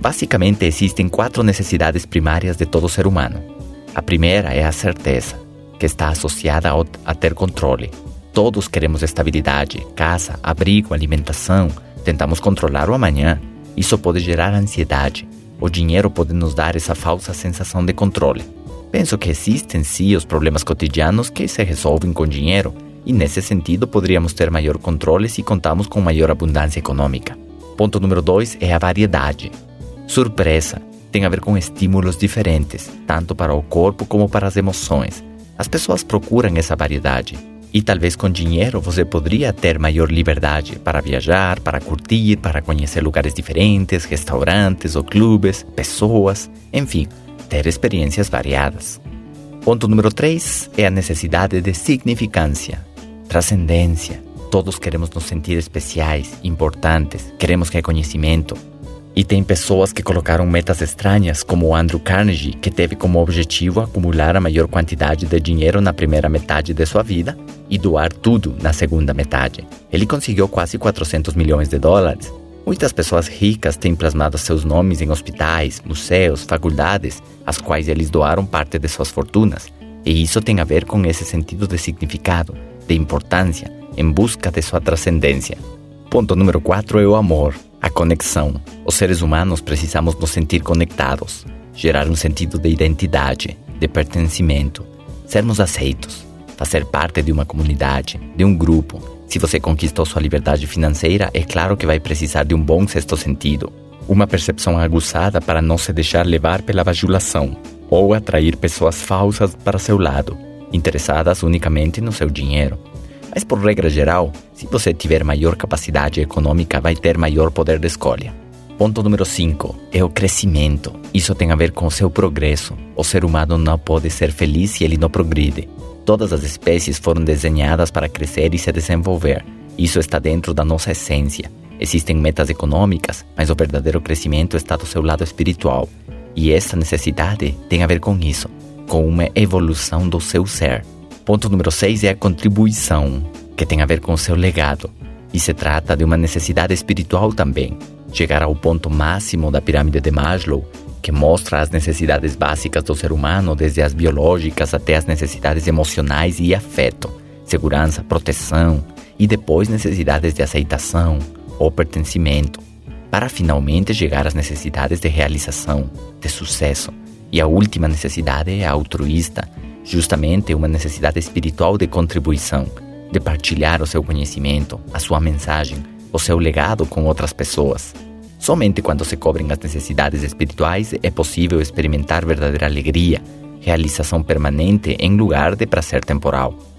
Basicamente, existem quatro necessidades primárias de todo ser humano. A primeira é a certeza, que está associada a ter controle. Todos queremos estabilidade, casa, abrigo, alimentação, tentamos controlar o amanhã. Isso pode gerar ansiedade. O dinheiro pode nos dar essa falsa sensação de controle. Penso que existem sim os problemas cotidianos que se resolvem com dinheiro, e nesse sentido poderíamos ter maior controle se contamos com maior abundância econômica. Ponto número 2 é a variedade. Surpresa tem a ver com estímulos diferentes, tanto para o corpo como para as emoções. As pessoas procuram essa variedade. E talvez com dinheiro você poderia ter maior liberdade para viajar, para curtir, para conhecer lugares diferentes, restaurantes ou clubes, pessoas, enfim, ter experiências variadas. Ponto número 3 é a necessidade de significância, transcendência. Todos queremos nos sentir especiais, importantes, queremos reconhecimento. E tem pessoas que colocaram metas estranhas, como Andrew Carnegie, que teve como objetivo acumular a maior quantidade de dinheiro na primeira metade de sua vida e doar tudo na segunda metade. Ele conseguiu quase 400 milhões de dólares. Muitas pessoas ricas têm plasmado seus nomes em hospitais, museus, faculdades, às quais eles doaram parte de suas fortunas. E isso tem a ver com esse sentido de significado, de importância, em busca de sua transcendência. Ponto número 4 é o amor. A conexão. Os seres humanos precisamos nos sentir conectados, gerar um sentido de identidade, de pertencimento, sermos aceitos, fazer parte de uma comunidade, de um grupo. Se você conquistou sua liberdade financeira, é claro que vai precisar de um bom sexto sentido, uma percepção aguçada para não se deixar levar pela bajulação ou atrair pessoas falsas para seu lado, interessadas unicamente no seu dinheiro. Mas, por regra geral, se você tiver maior capacidade econômica, vai ter maior poder de escolha. Ponto número 5 é o crescimento. Isso tem a ver com o seu progresso. O ser humano não pode ser feliz se ele não progride. Todas as espécies foram desenhadas para crescer e se desenvolver. Isso está dentro da nossa essência. Existem metas econômicas, mas o verdadeiro crescimento está do seu lado espiritual. E essa necessidade tem a ver com isso, com uma evolução do seu ser. Ponto número 6 é a contribuição, que tem a ver com o seu legado. E se trata de uma necessidade espiritual também. Chegar ao ponto máximo da pirâmide de Maslow, que mostra as necessidades básicas do ser humano, desde as biológicas até as necessidades emocionais e afeto, segurança, proteção, e depois necessidades de aceitação ou pertencimento, para finalmente chegar às necessidades de realização, de sucesso. E a última necessidade é altruísta, justamente uma necessidade espiritual de contribuição, de partilhar o seu conhecimento, a sua mensagem, o seu legado com outras pessoas. Somente quando se cobrem as necessidades espirituais é possível experimentar verdadeira alegria, realização permanente em lugar de prazer temporal.